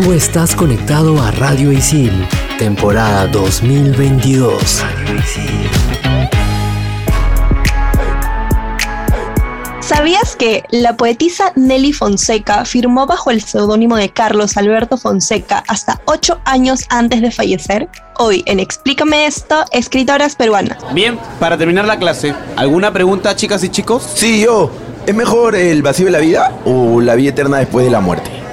Tú estás conectado a Radio Isil, temporada 2022. ¿Sabías que la poetisa Nelly Fonseca firmó bajo el seudónimo de Carlos Alberto Fonseca hasta ocho años antes de fallecer? Hoy en Explícame esto, escritoras peruanas. Bien, para terminar la clase, ¿alguna pregunta, chicas y chicos? Sí, yo. ¿Es mejor el vacío de la vida o la vida eterna después de la muerte?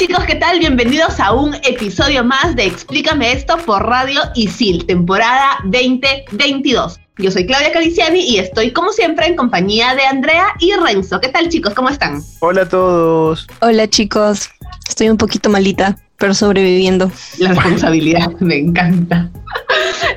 Chicos, ¿qué tal? Bienvenidos a un episodio más de Explícame esto por Radio Isil, temporada 2022. Yo soy Claudia Caliciani y estoy como siempre en compañía de Andrea y Renzo. ¿Qué tal chicos? ¿Cómo están? Hola a todos. Hola chicos, estoy un poquito malita, pero sobreviviendo. La responsabilidad, me encanta.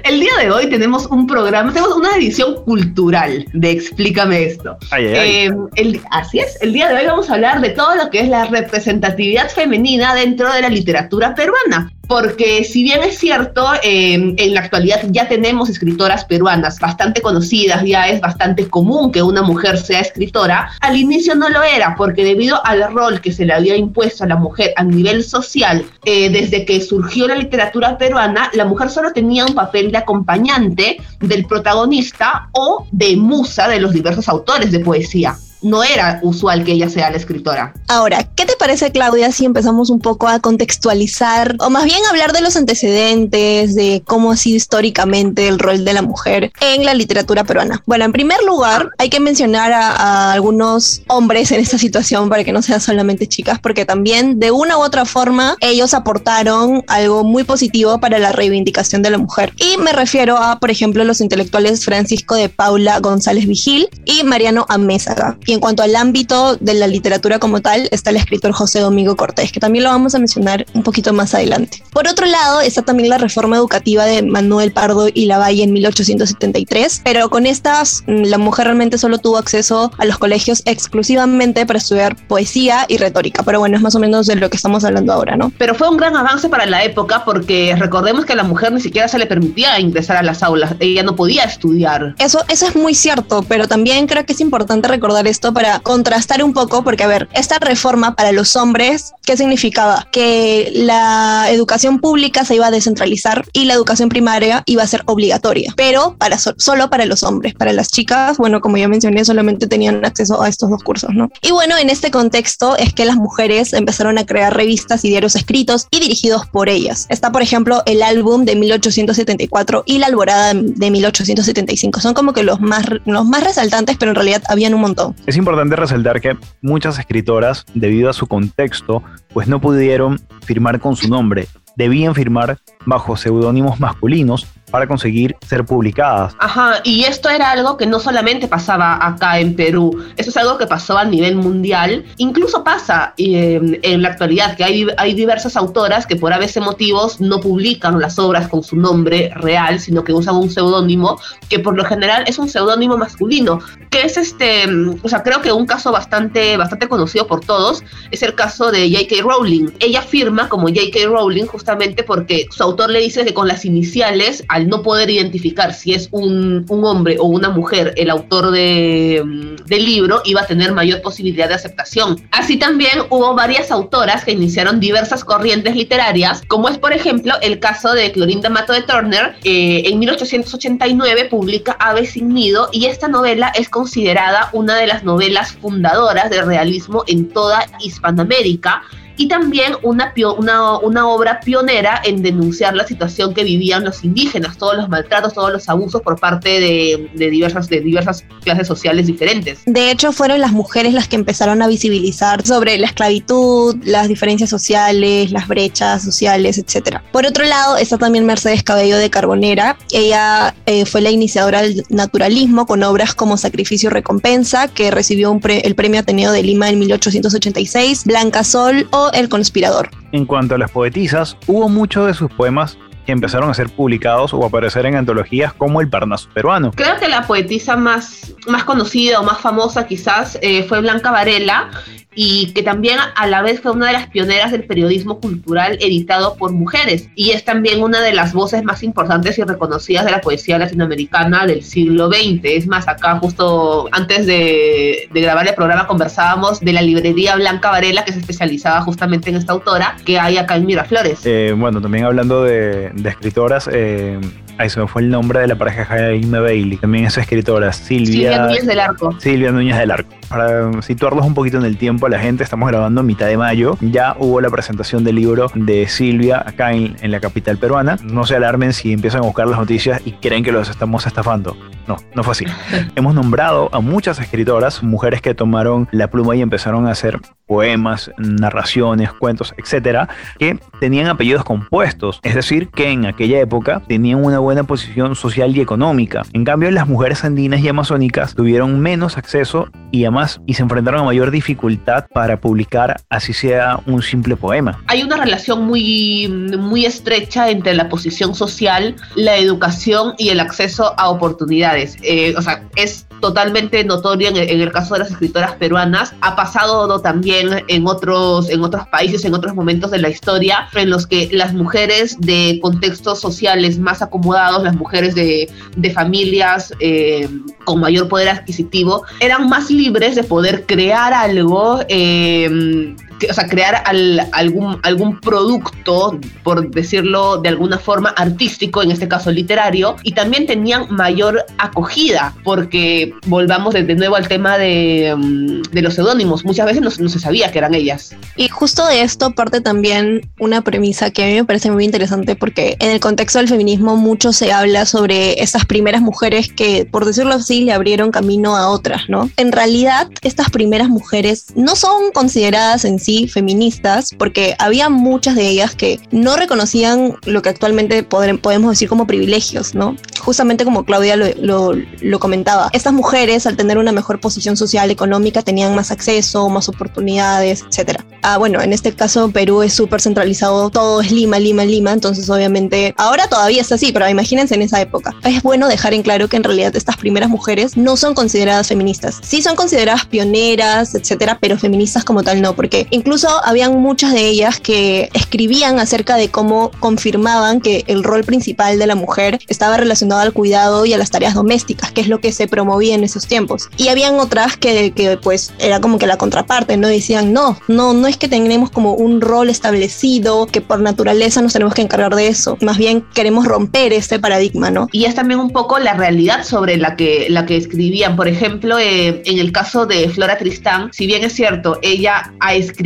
El día de hoy tenemos un programa, tenemos una edición cultural de Explícame esto. Ay, ay, ay. Eh, el- así es, el día de hoy vamos a hablar de todo lo que es la representatividad femenina dentro de la literatura peruana. Porque si bien es cierto, eh, en la actualidad ya tenemos escritoras peruanas bastante conocidas, ya es bastante común que una mujer sea escritora, al inicio no lo era, porque debido al rol que se le había impuesto a la mujer a nivel social, eh, desde que surgió la literatura peruana, la mujer solo tenía un papel de acompañante del protagonista o de musa de los diversos autores de poesía. No era usual que ella sea la escritora. Ahora, ¿qué te parece, Claudia, si empezamos un poco a contextualizar o más bien hablar de los antecedentes, de cómo ha sido históricamente el rol de la mujer en la literatura peruana? Bueno, en primer lugar, hay que mencionar a, a algunos hombres en esta situación para que no sean solamente chicas, porque también de una u otra forma ellos aportaron algo muy positivo para la reivindicación de la mujer. Y me refiero a, por ejemplo, los intelectuales Francisco de Paula González Vigil y Mariano Amézaga. Y en cuanto al ámbito de la literatura como tal, está el escritor José Domingo Cortés, que también lo vamos a mencionar un poquito más adelante. Por otro lado, está también la reforma educativa de Manuel Pardo y Lavalle en 1873, pero con estas mm, la mujer realmente solo tuvo acceso a los colegios exclusivamente para estudiar poesía y retórica, pero bueno, es más o menos de lo que estamos hablando ahora, ¿no? Pero fue un gran avance para la época porque recordemos que a la mujer ni siquiera se le permitía ingresar a las aulas, ella no podía estudiar. Eso, eso es muy cierto, pero también creo que es importante recordar esto para contrastar un poco, porque a ver, esta reforma para los hombres, ¿qué significaba? Que la educación pública se iba a descentralizar y la educación primaria iba a ser obligatoria, pero para so- solo para los hombres, para las chicas, bueno, como ya mencioné, solamente tenían acceso a estos dos cursos, ¿no? Y bueno, en este contexto es que las mujeres empezaron a crear revistas y diarios escritos y dirigidos por ellas. Está, por ejemplo, el álbum de 1874 y la alborada de 1875. Son como que los más, los más resaltantes, pero en realidad habían un montón. Es importante resaltar que muchas escritoras, debido a su contexto, pues no pudieron firmar con su nombre. Debían firmar bajo seudónimos masculinos para conseguir ser publicadas. Ajá, y esto era algo que no solamente pasaba acá en Perú, esto es algo que pasó a nivel mundial, incluso pasa eh, en la actualidad, que hay, hay diversas autoras que por a veces motivos no publican las obras con su nombre real, sino que usan un seudónimo, que por lo general es un seudónimo masculino, que es este, mm, o sea, creo que un caso bastante, bastante conocido por todos, es el caso de J.K. Rowling. Ella firma como J.K. Rowling justamente porque su autor le dice que con las iniciales, al no poder identificar si es un, un hombre o una mujer el autor de, mm, del libro, iba a tener mayor posibilidad de aceptación. Así también hubo varias autoras que iniciaron diversas corrientes literarias, como es por ejemplo el caso de Clorinda Mato de Turner, eh, en 1889 publica Ave sin nido y esta novela es considerada una de las novelas fundadoras del realismo en toda Hispanoamérica y también una, una, una obra pionera en denunciar la situación que vivían los indígenas, todos los maltratos, todos los abusos por parte de, de, diversas, de diversas clases sociales diferentes. De hecho, fueron las mujeres las que empezaron a visibilizar sobre la esclavitud, las diferencias sociales, las brechas sociales, etc. Por otro lado, está también Mercedes Cabello de Carbonera. Ella eh, fue la iniciadora del naturalismo con obras como Sacrificio y Recompensa, que recibió un pre el premio Ateneo de Lima en 1886, Blanca Sol o El Conspirador. En cuanto a las poetisas, hubo muchos de sus poemas que empezaron a ser publicados o aparecer en antologías como El Parnaso Peruano. Creo que la poetisa más, más conocida o más famosa quizás eh, fue Blanca Varela y que también a la vez fue una de las pioneras del periodismo cultural editado por mujeres y es también una de las voces más importantes y reconocidas de la poesía latinoamericana del siglo XX. Es más, acá justo antes de, grabar el programa conversábamos de la librería Blanca Varela que se especializaba justamente en esta autora que hay acá en Miraflores. Eh, bueno, también hablando de, escritoras, eh, ahí se me fue el nombre de la pareja Jaime Bailey, también es escritora, Silvia, Silvia Núñez del Arco. Silvia Núñez del Arco. Para situarlos un poquito en el tiempo a la gente, estamos grabando a mitad de mayo, ya hubo la presentación del libro de Silvia acá en, en la capital peruana. No se alarmen si empiezan a buscar las noticias y creen que los estamos estafando. No, no fue así. Hemos nombrado a muchas escritoras, mujeres que tomaron la pluma y empezaron a hacer poemas, narraciones, cuentos, etcétera, que tenían apellidos compuestos, es decir, que en aquella época tenían una buena posición social y económica. En cambio, las mujeres andinas y amazónicas tuvieron menos acceso y además y se enfrentaron a mayor dificultad para publicar así sea un simple poema. Hay una relación muy muy estrecha entre la posición social, la educación y el acceso a oportunidades. Eh, o sea, es totalmente notorio en el, caso de las escritoras peruanas. Ha pasado también en otros, en otros países, en otros momentos de la historia, en los que las mujeres de contextos sociales más acomodados, las mujeres de, de familias eh, con mayor poder adquisitivo, eran más libres de poder crear algo eh, o sea, crear algún, algún producto, por decirlo de alguna forma, artístico, en este caso literario, y también tenían mayor acogida, porque volvamos de, nuevo al tema de, mm, de los seudónimos, muchas veces no, no, se sabía que eran ellas. Y justo de esto parte también una premisa que a mí me parece muy interesante, porque en el contexto del feminismo mucho se habla sobre esas primeras mujeres que, por decirlo así, le abrieron camino a otras, ¿no? En realidad, estas primeras mujeres no son consideradas en sí feministas, porque había muchas de ellas que no reconocían lo que actualmente podemos decir como privilegios, ¿no? Justamente como Claudia lo, comentaba, estas mujeres al tener una mejor posición social, económica, tenían más acceso, más oportunidades, etc. Ah, bueno, en este caso Perú es súper centralizado, todo es Lima, Lima, Lima, entonces obviamente ahora todavía es así, pero imagínense en esa época. Es bueno dejar en claro que en realidad estas primeras mujeres no son consideradas feministas. Sí son consideradas pioneras, etcétera, pero feministas como tal no, porque Incluso habían muchas de ellas que escribían acerca de cómo confirmaban que el rol principal de la mujer estaba relacionado al cuidado y a las tareas domésticas, que es lo que se promovía en esos tiempos. Y habían otras que, pues era como que la contraparte, ¿no? Decían, no, no, no es que tengamos como un rol establecido, que por naturaleza nos tenemos que encargar de eso, más bien queremos romper este paradigma, ¿no? Y es también un poco la realidad sobre la que, la que escribían. Por ejemplo, eh, en el caso de Flora Tristán, si bien es cierto, ella ha escrito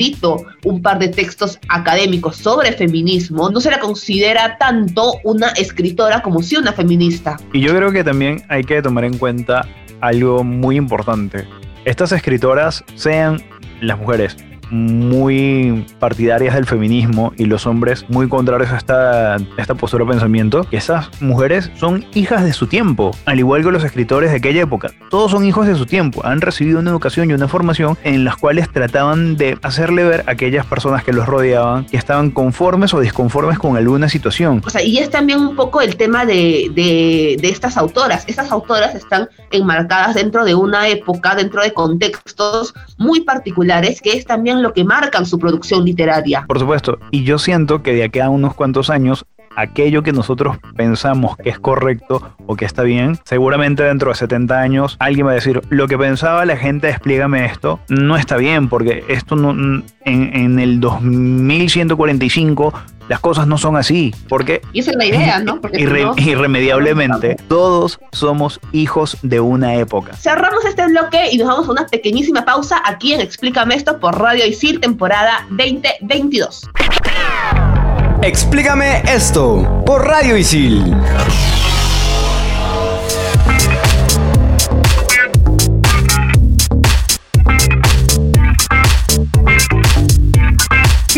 un par de textos académicos sobre feminismo, no se la considera tanto una escritora como si una feminista. Y yo creo que también hay que tomar en cuenta algo muy importante. Estas escritoras, sean las mujeres muy partidarias del feminismo y los hombres muy contrarios a esta, esta postura de pensamiento, que esas mujeres son hijas de su tiempo, al igual que los escritores de aquella época. Todos son hijos de su tiempo, han recibido una educación y una formación en las cuales trataban de hacerle ver a aquellas personas que los rodeaban que estaban conformes o disconformes con alguna situación. O sea, y es también un poco el tema de, de, de estas autoras. Estas autoras están enmarcadas dentro de una época, dentro de contextos muy particulares, que es también lo que marcan su producción literaria. Por supuesto, y yo siento que de aquí a unos cuantos años aquello que nosotros pensamos que es correcto o que está bien, seguramente dentro de 70 años alguien va a decir, lo que pensaba la gente, explícame esto, no está bien, porque esto no, en, en el 2145 las cosas no son así, porque Y esa es la idea, ¿no? Porque irre- irremediablemente todos somos hijos de una época. Cerramos este bloque y nos vamos a una pequeñísima pausa aquí en Explícame esto por Radio Isil, temporada 2022. Explícame esto por Radio Isil.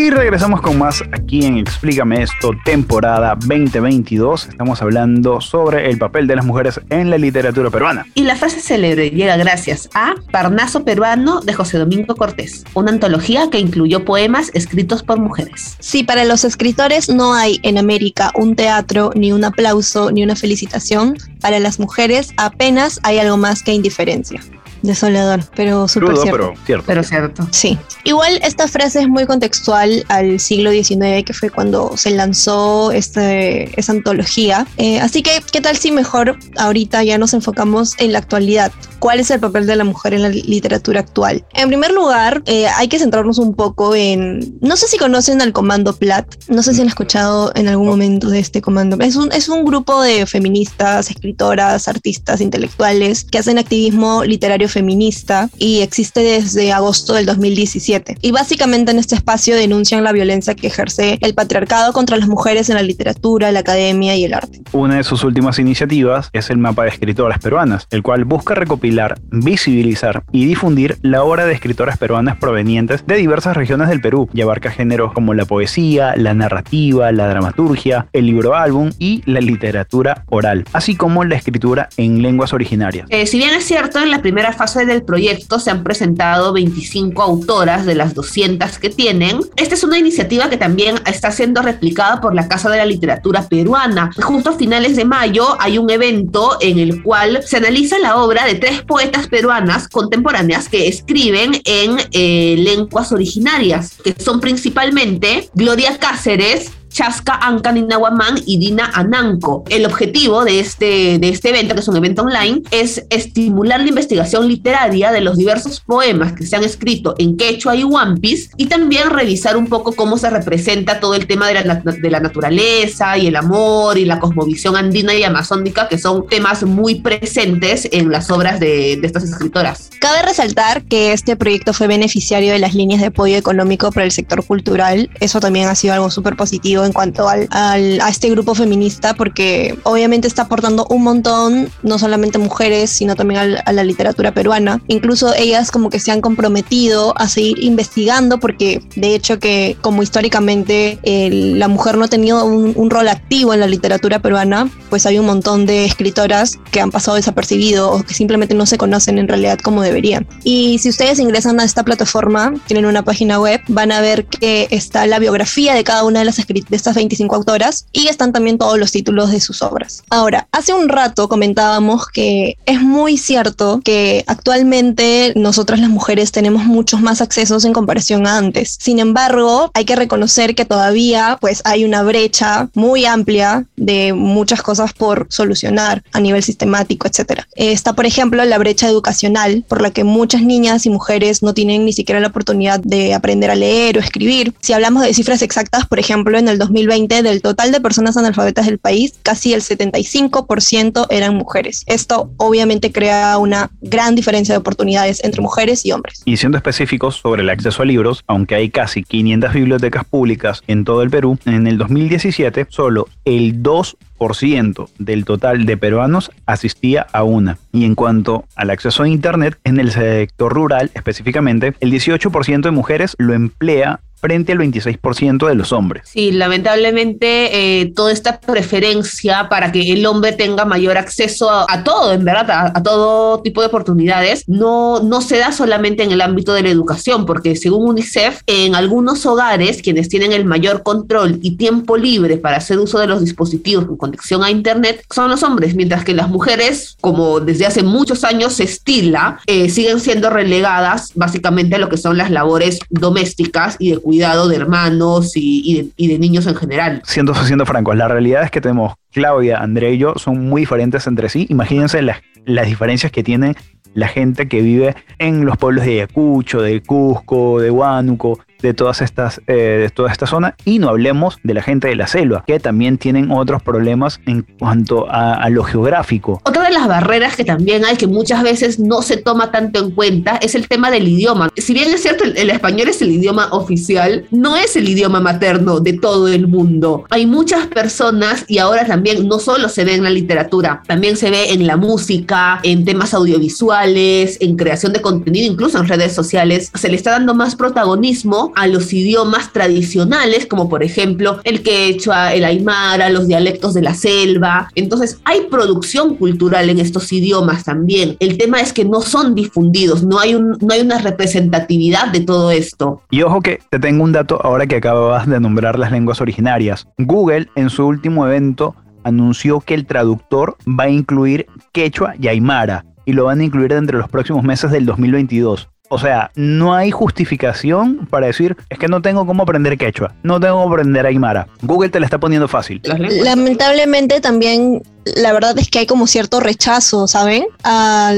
Y regresamos con más aquí en Explícame esto, temporada 2022. Estamos hablando sobre el papel de las mujeres en la literatura peruana. Y la frase célebre llega gracias a Parnaso Peruano de José Domingo Cortés, una antología que incluyó poemas escritos por mujeres. Si para los escritores no hay en América un teatro, ni un aplauso, ni una felicitación, para las mujeres apenas hay algo más que indiferencia. Desolador, pero súper cierto. pero cierto. Pero cierto. Sí. Igual esta frase es muy contextual al siglo XIX, que fue cuando se lanzó este, esa antología. Eh, así que, ¿qué tal si mejor ahorita ya nos enfocamos en la actualidad? ¿Cuál es el papel de la mujer en la literatura actual? En primer lugar, eh, hay que centrarnos un poco en... No sé si conocen al Comando Plat, no sé si han escuchado en algún momento de este Comando. Es un, es un grupo de feministas, escritoras, artistas, intelectuales que hacen activismo literario feminista y existe desde agosto del 2017. Y básicamente en este espacio denuncian la violencia que ejerce el patriarcado contra las mujeres en la literatura, la academia y el arte. Una de sus últimas iniciativas es el mapa de escritoras peruanas, el cual busca recopilar, visibilizar y difundir la obra de escritoras peruanas provenientes de diversas regiones del Perú y abarca géneros como la poesía, la narrativa, la dramaturgia, el libro álbum y la literatura oral, así como la escritura en lenguas originarias. Eh, si bien es cierto, en la primera fase del proyecto se han presentado 25 autoras de las 200 que tienen. Esta es una iniciativa que también está siendo replicada por la Casa de la Literatura Peruana. Justo a finales de mayo hay un evento en el cual se analiza la obra de tres poetas peruanas contemporáneas que escriben en eh, lenguas originarias, que son principalmente Gloria Cáceres, Chasca Ancaninahuamán y Dina Ananco. El objetivo de este, de este evento, que es un evento online, es estimular la investigación literaria de los diversos poemas que se han escrito en quechua y wampis y también revisar un poco cómo se representa todo el tema de la, de la naturaleza y el amor y la cosmovisión andina y amazónica, que son temas muy presentes en las obras de, de estas escritoras. Cabe resaltar que este proyecto fue beneficiario de las líneas de apoyo económico para el sector cultural. Eso también ha sido algo súper positivo en cuanto al, al- a este grupo feminista, porque obviamente está aportando un montón, no solamente mujeres, sino también al- a la literatura peruana. Incluso ellas como que se han comprometido a seguir investigando, porque de hecho que como históricamente la mujer no ha tenido un, un rol activo en la literatura peruana, pues hay un montón de escritoras que han pasado desapercibido o que simplemente no se conocen en realidad como deberían. Y si ustedes ingresan a esta plataforma, tienen una página web, van a ver que está la biografía de cada una de las escrit- de estas 25 autoras y están también todos los títulos de sus obras. Ahora, hace un rato comentábamos que es muy cierto que actualmente nosotras las mujeres tenemos muchos más accesos en comparación a antes. Sin embargo, hay que reconocer que todavía pues hay una brecha muy amplia de muchas cosas por solucionar a nivel sistemático, etcétera. Está, por ejemplo, la brecha educacional por la que muchas niñas y mujeres no tienen ni siquiera la oportunidad de aprender a leer o escribir. Si hablamos de cifras exactas, por ejemplo, en el 2020 del total de personas analfabetas del país, casi el 75% eran mujeres. Esto obviamente crea una gran diferencia de oportunidades entre mujeres y hombres. Y siendo específicos sobre el acceso a libros, aunque hay casi 500 bibliotecas públicas en todo el Perú, en el 2017 solo el 2% del total de peruanos asistía a una. Y en cuanto al acceso a Internet, en el sector rural específicamente, el 18% de mujeres lo emplea frente al 26% de los hombres. Sí, lamentablemente eh, toda esta preferencia para que el hombre tenga mayor acceso a, a todo, en verdad, a, a todo tipo de oportunidades, no, no se da solamente en el ámbito de la educación, porque según UNICEF, en algunos hogares quienes tienen el mayor control y tiempo libre para hacer uso de los dispositivos con conexión a Internet son los hombres, mientras que las mujeres, como desde hace muchos años se estila, eh, siguen siendo relegadas básicamente a lo que son las labores domésticas y de cuidado de hermanos y, de, y de niños en general. Siendo, siendo francos, la realidad es que tenemos Claudia, Andrea y yo son muy diferentes entre sí. Imagínense las, las diferencias que tiene la gente que vive en los pueblos de Ayacucho, de Cusco, de Huánuco, de todas estas, eh, de toda esta zona y no hablemos de la gente de la selva, que también tienen otros problemas en cuanto a, lo geográfico. Otra de las barreras que también hay que muchas veces no se toma tanto en cuenta es el tema del idioma. Si bien es cierto, el, el español es el idioma oficial, no es el idioma materno de todo el mundo. Hay muchas personas y ahora también no solo se ve en la literatura, también se ve en la música, en temas audiovisuales, en creación de contenido, incluso en redes sociales. Se le está dando más protagonismo a los idiomas tradicionales, como por ejemplo el quechua, el aymara, los dialectos de la selva. Entonces hay producción cultural en estos idiomas también. El tema es que no son difundidos, no hay, no hay una representatividad de todo esto. Y ojo que te tengo un dato ahora que acabas de nombrar las lenguas originarias. Google en su último evento anunció que el traductor va a incluir quechua y aymara y lo van a incluir entre los próximos meses del 2022. O sea, no hay justificación para decir, es que no tengo cómo aprender quechua, no tengo cómo aprender aymara. Google te la está poniendo fácil. Lamentablemente también la verdad es que hay como cierto rechazo, ¿saben? A,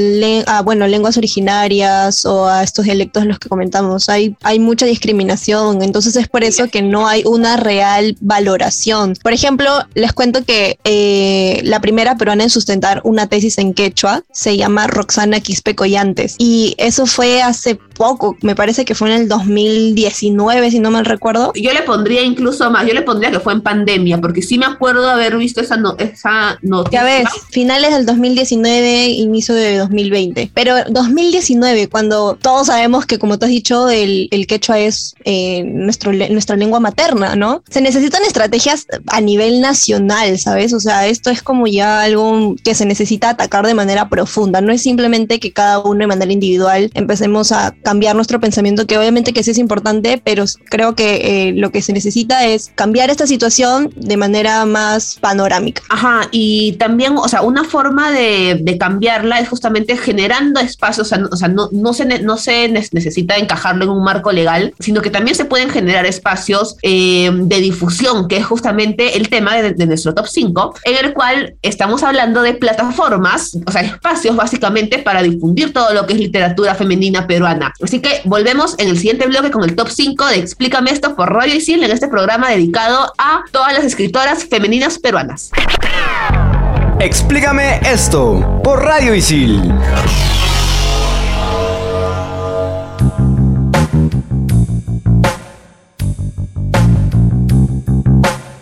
a, bueno, lenguas originarias o a estos dialectos los que comentamos. Hay, hay mucha discriminación, entonces es por eso que no hay una real valoración. Por ejemplo, les cuento que eh, la primera peruana en sustentar una tesis en quechua se llama Roxana Quispe Collantes y eso fue hace se poco, me parece que fue en el 2019, si no mal recuerdo. Yo le pondría incluso más, yo le pondría que fue en pandemia, porque sí me acuerdo de haber visto esa, no, esa noticia. Ya ves, finales del 2019, inicio de 2020. Pero 2019, cuando todos sabemos que, como tú has dicho, el, el quechua es eh, nuestro, nuestra lengua materna, ¿no? Se necesitan estrategias a nivel nacional, ¿sabes? O sea, esto es como ya algo que se necesita atacar de manera profunda. No es simplemente que cada uno de manera individual empecemos a cambiar nuestro pensamiento, que obviamente que sí es importante, pero creo que eh, lo que se necesita es cambiar esta situación de manera más panorámica. Ajá, y también, o sea, una forma de, de cambiarla es justamente generando espacios, o sea, no, o sea, no, no, se, no se necesita encajarlo en un marco legal, sino que también se pueden generar espacios eh, de difusión, que es justamente el tema de, de nuestro top 5, en el cual estamos hablando de plataformas, o sea, espacios básicamente para difundir todo lo que es literatura femenina peruana. Así que volvemos en el siguiente bloque con el top 5 de Explícame esto por Radio Isil en este programa dedicado a todas las escritoras femeninas peruanas. Explícame esto por Radio Isil.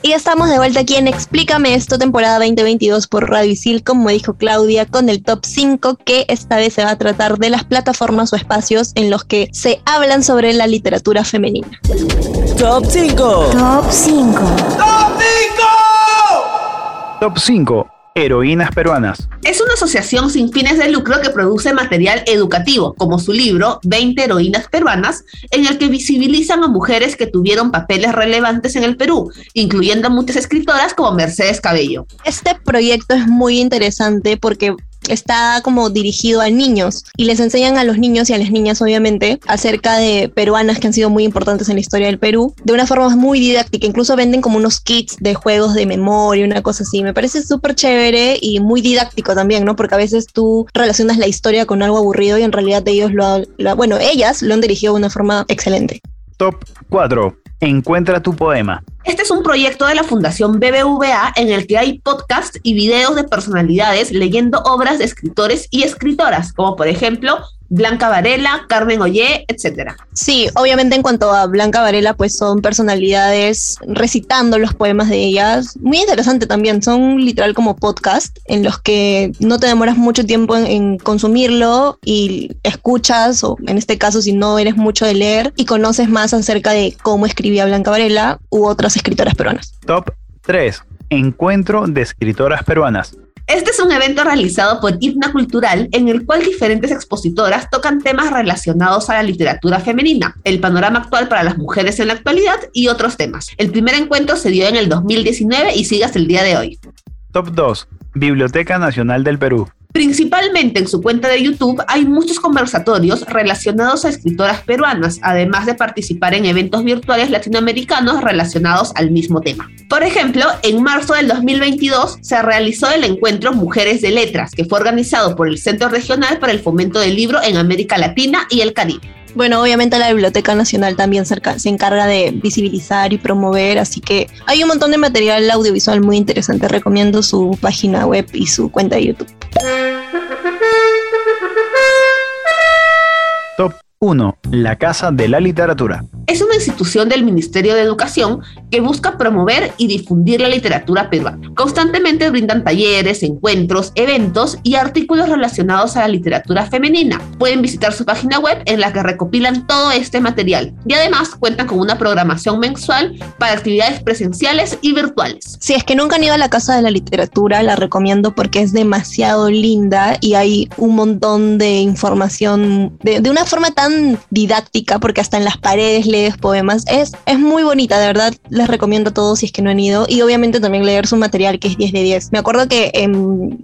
Y estamos de vuelta aquí en Explícame esto, temporada 2022 por Radio Isil, como dijo Claudia, con el top 5 que esta vez se va a tratar de las plataformas o espacios en los que se hablan sobre la literatura femenina. Top 5. Top 5. ¡Top 5! Top 5. Heroínas peruanas. Es una asociación sin fines de lucro que produce material educativo, como su libro 20 heroínas peruanas, en el que visibilizan a mujeres que tuvieron papeles relevantes en el Perú, incluyendo a muchas escritoras como Mercedes Cabello. Este proyecto es muy interesante porque está como dirigido a niños y les enseñan a los niños y a las niñas obviamente acerca de peruanas que han sido muy importantes en la historia del Perú de una forma muy didáctica, incluso venden como unos kits de juegos de memoria, una cosa así. Me parece súper chévere y muy didáctico también, ¿no? Porque a veces tú relacionas la historia con algo aburrido y en realidad ellos lo, lo bueno, ellas lo han dirigido de una forma excelente. Top 4. Encuentra tu poema. Este es un proyecto de la Fundación BBVA en el que hay podcasts y videos de personalidades leyendo obras de escritores y escritoras, como por ejemplo Blanca Varela, Carmen Ollé, etcétera. Sí, obviamente en cuanto a Blanca Varela, pues son personalidades recitando los poemas de ellas. Muy interesante también, son literal como podcast en los que no te demoras mucho tiempo en, en, consumirlo y escuchas, o en este caso si no eres mucho de leer, y conoces más acerca de cómo escribía Blanca Varela u otras escritoras peruanas. Top 3. Encuentro de escritoras peruanas. Este es un evento realizado por IFNA Cultural en el cual diferentes expositoras tocan temas relacionados a la literatura femenina, el panorama actual para las mujeres en la actualidad y otros temas. El primer encuentro se dio en el 2019 y sigue hasta el día de hoy. Top 2. Biblioteca Nacional del Perú. Principalmente en su cuenta de YouTube hay muchos conversatorios relacionados a escritoras peruanas, además de participar en eventos virtuales latinoamericanos relacionados al mismo tema. Por ejemplo, en marzo del 2022 se realizó el encuentro Mujeres de Letras, que fue organizado por el Centro Regional para el Fomento del Libro en América Latina y el Caribe. Bueno, obviamente la Biblioteca Nacional también se encarga de visibilizar y promover, así que hay un montón de material audiovisual muy interesante. Recomiendo su página web y su cuenta de YouTube. 1. La Casa de la Literatura es una institución del Ministerio de Educación que busca promover y difundir la literatura peruana. Constantemente brindan talleres, encuentros, eventos y artículos relacionados a la literatura femenina. Pueden visitar su página web en la que recopilan todo este material y además cuentan con una programación mensual para actividades presenciales y virtuales. Si es que nunca han ido a la Casa de la Literatura, la recomiendo porque es demasiado linda y hay un montón de información de, de una forma tan didáctica porque hasta en las paredes le poemas. Es, es muy bonita, de verdad. Les recomiendo a todos si es que no han ido. Y obviamente también leer su material, que es 10 de 10. Me acuerdo que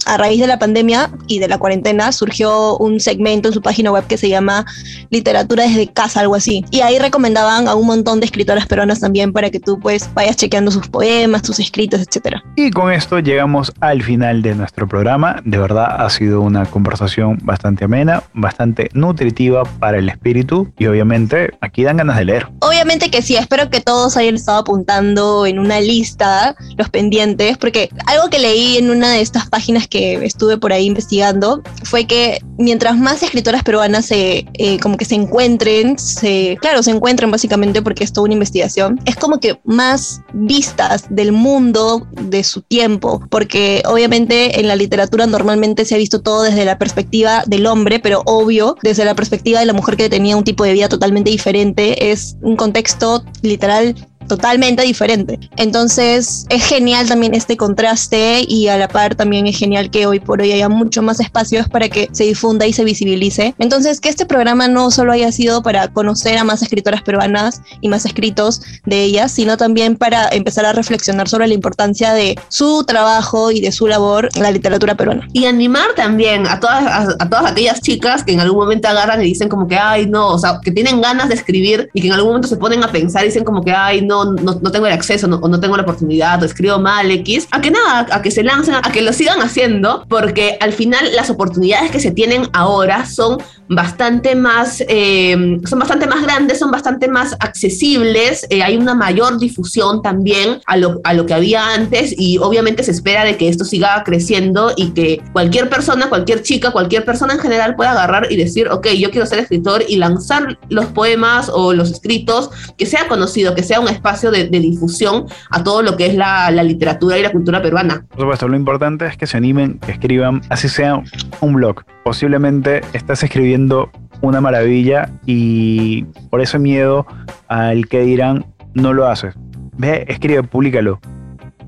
a raíz de la pandemia y de la cuarentena surgió un segmento en su página web que se llama Literatura desde casa, algo así. Y ahí recomendaban a un montón de escritoras peruanas también para que tú pues vayas chequeando sus poemas, sus escritos, etcétera. Y con esto llegamos al final de nuestro programa. De verdad ha sido una conversación bastante amena, bastante nutritiva para el espíritu y obviamente aquí dan ganas de leer. Obviamente que sí, espero que todos hayan estado apuntando en una lista los pendientes, porque algo que leí en una de estas páginas que estuve por ahí investigando fue que mientras más escritoras peruanas se, eh, como que se encuentren, se, claro, se encuentran básicamente porque es toda una investigación, es como que más vistas del mundo de su tiempo, porque obviamente en la literatura normalmente se ha visto todo desde la perspectiva del hombre, pero obvio, desde la perspectiva de la mujer que tenía un tipo de vida totalmente diferente, es un contexto literal totalmente diferente. Entonces es genial también este contraste y a la par también es genial que hoy por hoy haya mucho más espacios para que se difunda y se visibilice. Entonces que este programa no solo haya sido para conocer a más escritoras peruanas y más escritos de ellas, sino también para empezar a reflexionar sobre la importancia de su trabajo y de su labor en la literatura peruana. Y animar también a todas, a, todas aquellas chicas que en algún momento agarran y dicen como que, ay, no, o sea, que tienen ganas de escribir y que en algún momento se ponen a pensar y dicen como que, ay, no, no, no, tengo el acceso o no tengo la oportunidad o escribo mal X, a que nada, a que se lancen, a que lo sigan haciendo, porque al final las oportunidades que se tienen ahora son bastante más, eh, son bastante más grandes, son bastante más accesibles, eh, hay una mayor difusión también a lo, a lo que había antes y obviamente se espera de que esto siga creciendo y que cualquier persona, cualquier chica, cualquier persona en general pueda agarrar y decir, ok, yo quiero ser escritor y lanzar los poemas o los escritos, que sea conocido, que sea un de, difusión a todo lo que es la, la literatura y la cultura peruana. Por supuesto, lo importante es que se animen, que escriban, así sea un blog. Posiblemente estás escribiendo una maravilla y por ese miedo al que dirán, no lo haces. Ve, escribe, públicalo.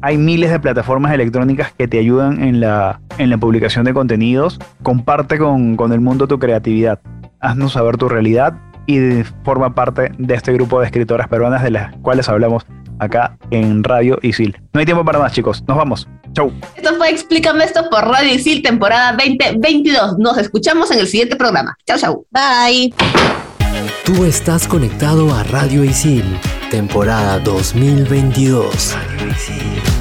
Hay miles de plataformas electrónicas que te ayudan en la, en la publicación de contenidos. Comparte con, con el mundo tu creatividad. Haznos saber tu realidad y forma parte de este grupo de escritoras peruanas de las cuales hablamos acá en Radio Isil. No hay tiempo para más, chicos. Nos vamos. Chau. Esto fue Explícame esto por Radio Isil, temporada 2022. Nos escuchamos en el siguiente programa. Chau, chau. Bye. Tú estás conectado a Radio Isil, temporada 2022. Radio Isil.